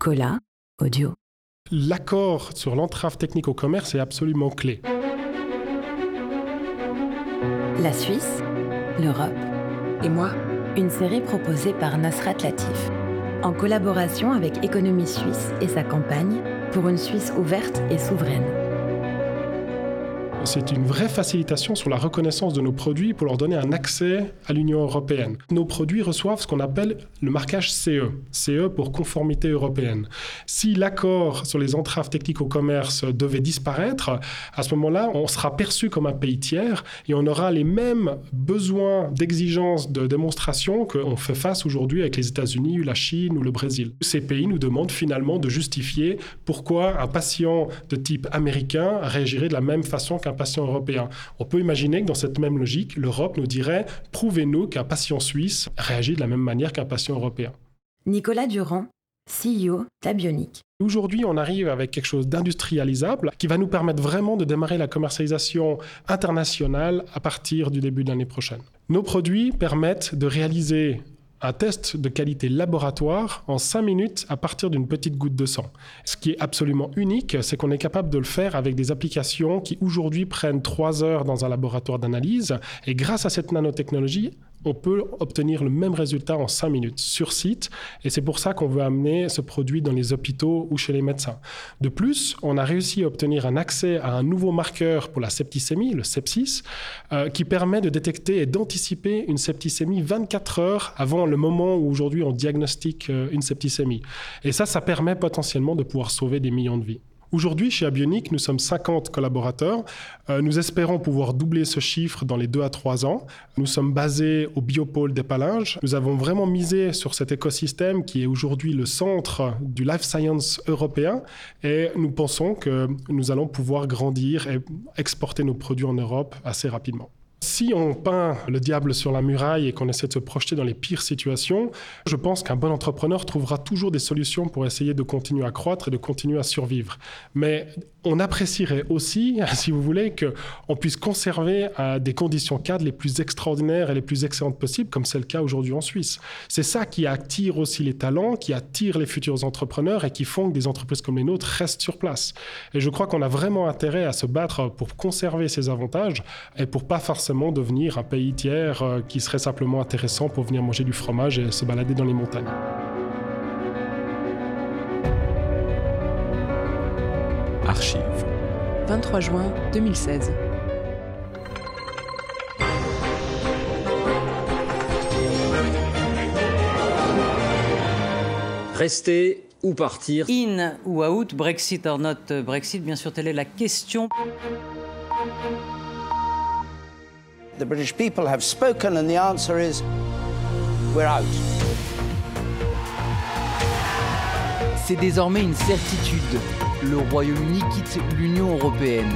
Cola, audio. L'accord sur l'entrave technique au commerce est absolument clé. La Suisse, l'Europe Et moi Une série proposée par Nasrat Latif, en collaboration avec Économie Suisse et sa campagne pour une Suisse ouverte et souveraine. C'est une vraie facilitation sur la reconnaissance de nos produits pour leur donner un accès à l'Union européenne. Nos produits reçoivent ce qu'on appelle le marquage CE, CE pour conformité européenne. Si l'accord sur les entraves techniques au commerce devait disparaître, à ce moment-là, on sera perçu comme un pays tiers et on aura les mêmes besoins d'exigence de démonstration qu'on fait face aujourd'hui avec les États-Unis, la Chine ou le Brésil. Ces pays nous demandent finalement de justifier pourquoi un patient de type américain réagirait de la même façon qu'un patient européen. On peut imaginer que dans cette même logique, l'Europe nous dirait prouvez-nous qu'un patient suisse réagit de la même manière qu'un patient européen. Nicolas Durand, CEO d'Abionic. Aujourd'hui, on arrive avec quelque chose d'industrialisable qui va nous permettre vraiment de démarrer la commercialisation internationale à partir du début de l'année prochaine. Nos produits permettent de réaliser un test de qualité laboratoire en 5 minutes à partir d'une petite goutte de sang. Ce qui est absolument unique, c'est qu'on est capable de le faire avec des applications qui aujourd'hui prennent 3 heures dans un laboratoire d'analyse. Et grâce à cette nanotechnologie, on peut obtenir le même résultat en 5 minutes sur site. Et c'est pour ça qu'on veut amener ce produit dans les hôpitaux ou chez les médecins. De plus, on a réussi à obtenir un accès à un nouveau marqueur pour la septicémie, le sepsis, euh, qui permet de détecter et d'anticiper une septicémie 24 heures avant le moment où aujourd'hui on diagnostique euh, une septicémie. Et ça, ça permet potentiellement de pouvoir sauver des millions de vies. Aujourd'hui, chez Abionic, nous sommes 50 collaborateurs. Euh, nous espérons pouvoir doubler ce chiffre dans les 2 à 3 ans. Nous sommes basés au biopôle des Palinges. Nous avons vraiment misé sur cet écosystème qui est aujourd'hui le centre du life science européen et nous pensons que nous allons pouvoir grandir et exporter nos produits en Europe assez rapidement. Si on peint le diable sur la muraille et qu'on essaie de se projeter dans les pires situations, je pense qu'un bon entrepreneur trouvera toujours des solutions pour essayer de continuer à croître et de continuer à survivre. Mais on apprécierait aussi, si vous voulez, qu'on puisse conserver euh, des conditions cadres les plus extraordinaires et les plus excellentes possibles, comme c'est le cas aujourd'hui en Suisse. C'est ça qui attire aussi les talents, qui attire les futurs entrepreneurs et qui font que des entreprises comme les nôtres restent sur place. Et je crois qu'on a vraiment intérêt à se battre pour conserver ces avantages et pour pas forcément devenir un pays tiers euh, qui serait simplement intéressant pour venir manger du fromage et se balader dans les montagnes. Archive. 23 juin 2016. Rester ou partir? In ou out, Brexit or not Brexit, bien sûr, telle est la question. The British people have spoken, and the answer is we're out. C'est désormais une certitude. Le Royaume-Uni quitte l'Union européenne.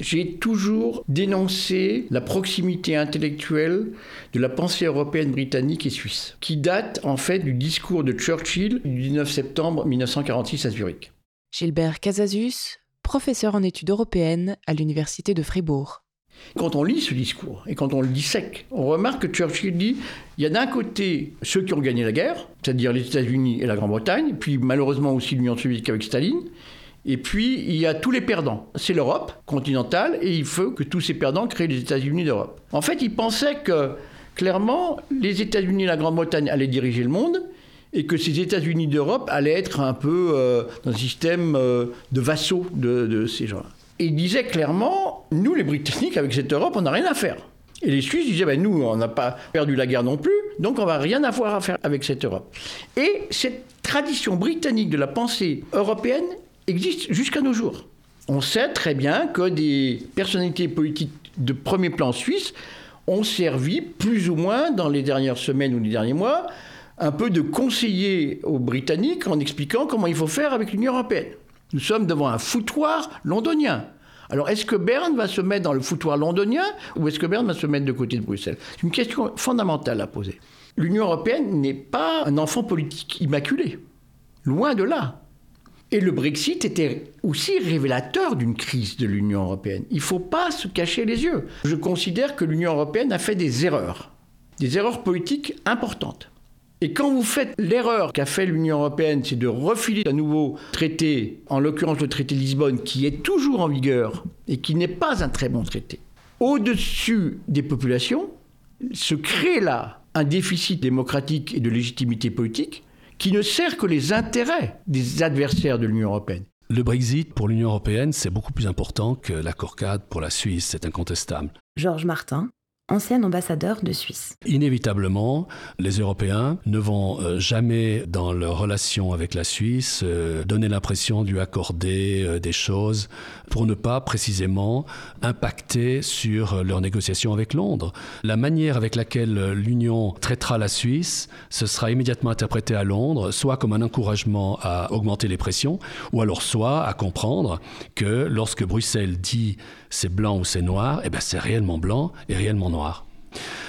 J'ai toujours dénoncé la proximité intellectuelle de la pensée européenne, britannique et suisse, qui date en fait du discours de Churchill du 19 septembre 1946 à Zurich. Gilbert Casasus, professeur en études européennes à l'Université de Fribourg. Quand on lit ce discours et quand on le dissèque, on remarque que Churchill dit il y a d'un côté ceux qui ont gagné la guerre, c'est-à-dire les États-Unis et la Grande-Bretagne, puis malheureusement aussi l'Union soviétique avec Staline, et puis il y a tous les perdants. C'est l'Europe continentale et il faut que tous ces perdants créent les États-Unis d'Europe. En fait, il pensait que clairement les États-Unis et la Grande-Bretagne allaient diriger le monde et que ces États-Unis d'Europe allaient être un peu euh, dans un système euh, de vassaux de, ces gens-là. Et il disait clairement, nous les Britanniques, avec cette Europe, on n'a rien à faire. Et les Suisses disaient, ben, nous, on n'a pas perdu la guerre non plus, donc on va rien avoir à faire avec cette Europe. Et cette tradition britannique de la pensée européenne existe jusqu'à nos jours. On sait très bien que des personnalités politiques de premier plan suisse ont servi plus ou moins dans les dernières semaines ou les derniers mois un peu de conseiller aux Britanniques en expliquant comment il faut faire avec l'Union européenne. Nous sommes devant un foutoir londonien. Alors, est-ce que Berne va se mettre dans le foutoir londonien ou est-ce que Berne va se mettre de côté de Bruxelles? C'est une question fondamentale à poser. L'Union européenne n'est pas un enfant politique immaculé. Loin de là. Et le Brexit était aussi révélateur d'une crise de l'Union européenne. Il ne faut pas se cacher les yeux. Je considère que l'Union européenne a fait des erreurs. des erreurs politiques importantes. Et quand vous faites l'erreur qu'a fait l'Union européenne, c'est de refiler un nouveau traité, en l'occurrence le traité de Lisbonne, qui est toujours en vigueur et qui n'est pas un très bon traité, au-dessus des populations, se crée là un déficit démocratique et de légitimité politique qui ne sert que les intérêts des adversaires de l'Union européenne. Le Brexit pour l'Union européenne, c'est beaucoup plus important que l'accord cadre pour la Suisse, c'est incontestable. Georges Martin, ancien ambassadeur de Suisse. Inévitablement, les Européens ne vont euh, jamais, dans leur relation avec la Suisse, euh, donner l'impression de lui accorder euh, des choses pour ne pas précisément impacter sur leurs négociations avec Londres. La manière avec laquelle l'Union traitera la Suisse, ce sera immédiatement interprété à Londres, soit comme un encouragement à augmenter les pressions, ou alors soit à comprendre que lorsque Bruxelles dit c'est blanc ou c'est noir, eh ben c'est réellement blanc et réellement noir.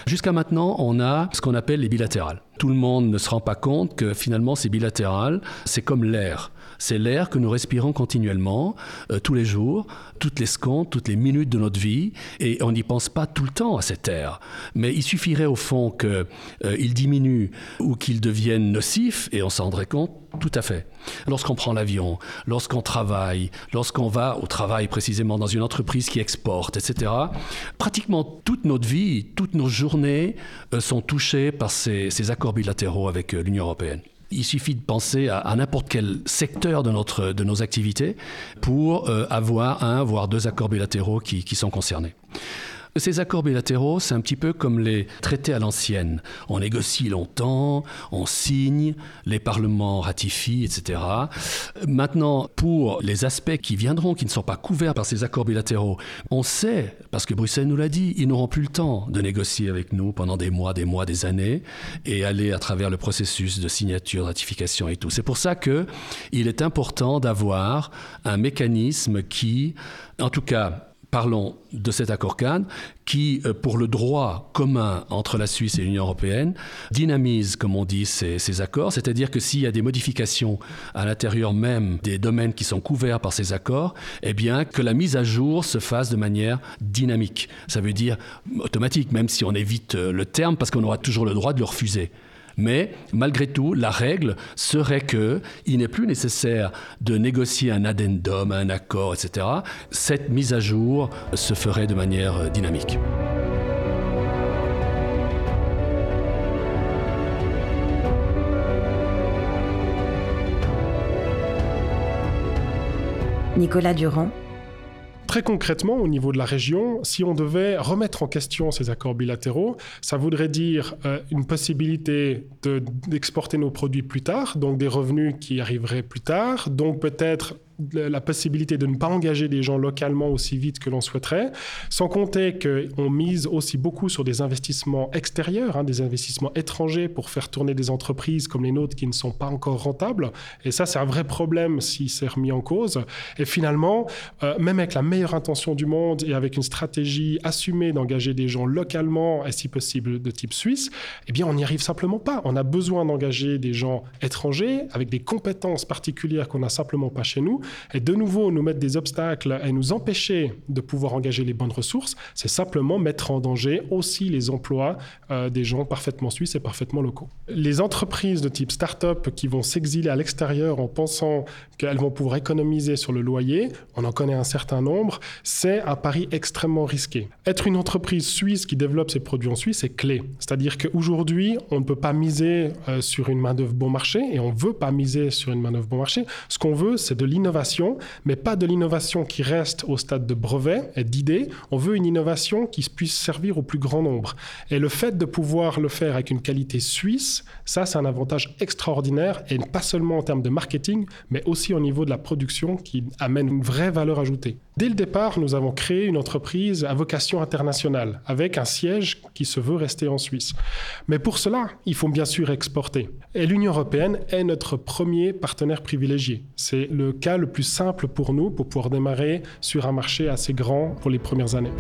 Jusqu'à maintenant, on a ce qu'on appelle les bilatérales. Tout le monde ne se rend pas compte que finalement ces bilatérales, c'est comme l'air. C'est l'air que nous respirons continuellement, euh, tous les jours, toutes les secondes, toutes les minutes de notre vie, et on n'y pense pas tout le temps à cet air. Mais il suffirait au fond qu'il euh, diminue ou qu'il devienne nocif, et on s'en rendrait compte tout à fait. Lorsqu'on prend l'avion, lorsqu'on travaille, lorsqu'on va au travail précisément dans une entreprise qui exporte, etc., pratiquement toute notre vie, toutes nos journées euh, sont touchées par ces accords bilatéraux avec l'Union européenne. Il suffit de penser à, n'importe quel secteur de, notre, de nos activités pour euh, avoir un, voire deux accords bilatéraux qui sont concernés. Ces accords bilatéraux, c'est un petit peu comme les traités à l'ancienne. On négocie longtemps, on signe, les parlements ratifient, etc. Maintenant, pour les aspects qui viendront, qui ne sont pas couverts par ces accords bilatéraux, on sait, parce que Bruxelles nous l'a dit, ils n'auront plus le temps de négocier avec nous pendant des mois, des mois, des années, et aller à travers le processus de signature, de ratification et tout. C'est pour ça que il est important d'avoir un mécanisme qui, en tout cas, parlons de cet accord cadre qui, euh, pour le droit commun entre la Suisse et l'Union européenne, dynamise, comme on dit, ces, accords. C'est-à-dire que s'il y a des modifications à l'intérieur même des domaines qui sont couverts par ces accords, eh bien, que la mise à jour se fasse de manière dynamique. Ça veut dire automatique, même si on évite euh, le terme, parce qu'on aura toujours le droit de le refuser. Mais malgré tout, la règle serait que il n'est plus nécessaire de négocier un addendum, un accord, etc. Cette mise à jour se ferait de manière euh, dynamique. Nicolas Durand, Très concrètement, au niveau de la région, si on devait remettre en question ces accords bilatéraux, ça voudrait dire euh, une possibilité d'exporter nos produits plus tard, donc des revenus qui arriveraient plus tard, donc peut-être la possibilité de ne pas engager des gens localement aussi vite que l'on souhaiterait, sans compter qu'on mise aussi beaucoup sur des investissements extérieurs, hein, des investissements étrangers pour faire tourner des entreprises comme les nôtres qui ne sont pas encore rentables. Et ça, c'est un vrai problème si c'est remis en cause. Et finalement, euh, même avec la meilleure intention du monde et avec une stratégie assumée d'engager des gens localement et si possible de type suisse, eh bien, on n'y arrive simplement pas. On a besoin d'engager des gens étrangers avec des compétences particulières qu'on n'a simplement pas chez nous et de nouveau nous mettre des obstacles et nous empêcher de pouvoir engager les bonnes ressources, c'est simplement mettre en danger aussi les emplois euh, des gens parfaitement suisses et parfaitement locaux. Les entreprises de type start-up qui vont s'exiler à l'extérieur en pensant qu'elles vont pouvoir économiser sur le loyer, on en connaît un certain nombre, c'est un pari extrêmement risqué. Être une entreprise suisse qui développe ses produits en Suisse est clé. C'est-à-dire qu'aujourd'hui, on ne peut pas miser euh, sur une main-d'œuvre bon marché et on ne veut pas miser sur une main-d'œuvre bon marché. Ce qu'on veut, c'est de l'innovation mais pas de l'innovation qui reste au stade de brevet et d'idée. On veut une innovation qui puisse servir au plus grand nombre. Et le fait de pouvoir le faire avec une qualité suisse, ça, c'est un avantage extraordinaire, et pas seulement en termes de marketing, mais aussi au niveau de la production qui amène une vraie valeur ajoutée. Dès le départ, nous avons créé une entreprise à vocation internationale, avec un siège qui se veut rester en Suisse. Mais pour cela, il faut bien sûr exporter. Et l'Union européenne est notre premier partenaire privilégié. C'est le cas le plus simple pour nous pour pouvoir démarrer sur un marché assez grand pour les premières années.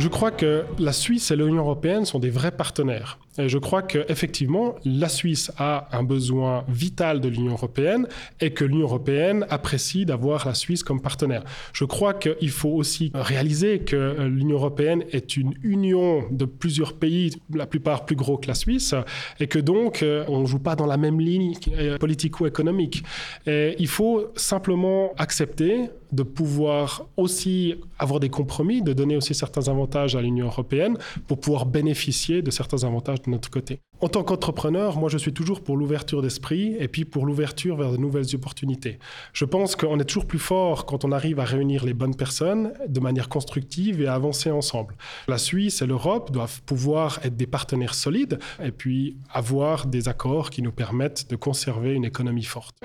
Je crois que la Suisse et l'Union européenne sont des vrais partenaires. Et je crois qu'effectivement, la Suisse a un besoin vital de l'Union européenne et que l'Union européenne apprécie d'avoir la Suisse comme partenaire. Je crois qu'il faut aussi réaliser que l'Union européenne est une union de plusieurs pays, la plupart plus gros que la Suisse, et que donc euh, on ne joue pas dans la même ligne euh, politico-économique. Et il faut simplement accepter de pouvoir aussi avoir des compromis, de donner aussi certains avantages à l'Union européenne pour pouvoir bénéficier de certains avantages de notre côté. En tant qu'entrepreneur, moi je suis toujours pour l'ouverture d'esprit et puis pour l'ouverture vers de nouvelles opportunités. Je pense qu'on est toujours plus fort quand on arrive à réunir les bonnes personnes de manière constructive et à avancer ensemble. La Suisse et l'Europe doivent pouvoir être des partenaires solides et puis avoir des accords qui nous permettent de conserver une économie forte.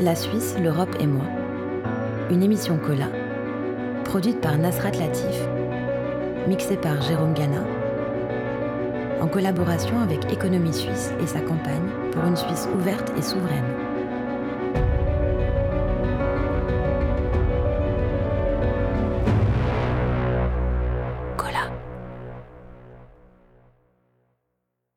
La Suisse, l'Europe et moi. Une émission Cola, produite par Nasrat Latif, mixée par Jérôme Gana, en collaboration avec Économie Suisse et sa campagne pour une Suisse ouverte et souveraine.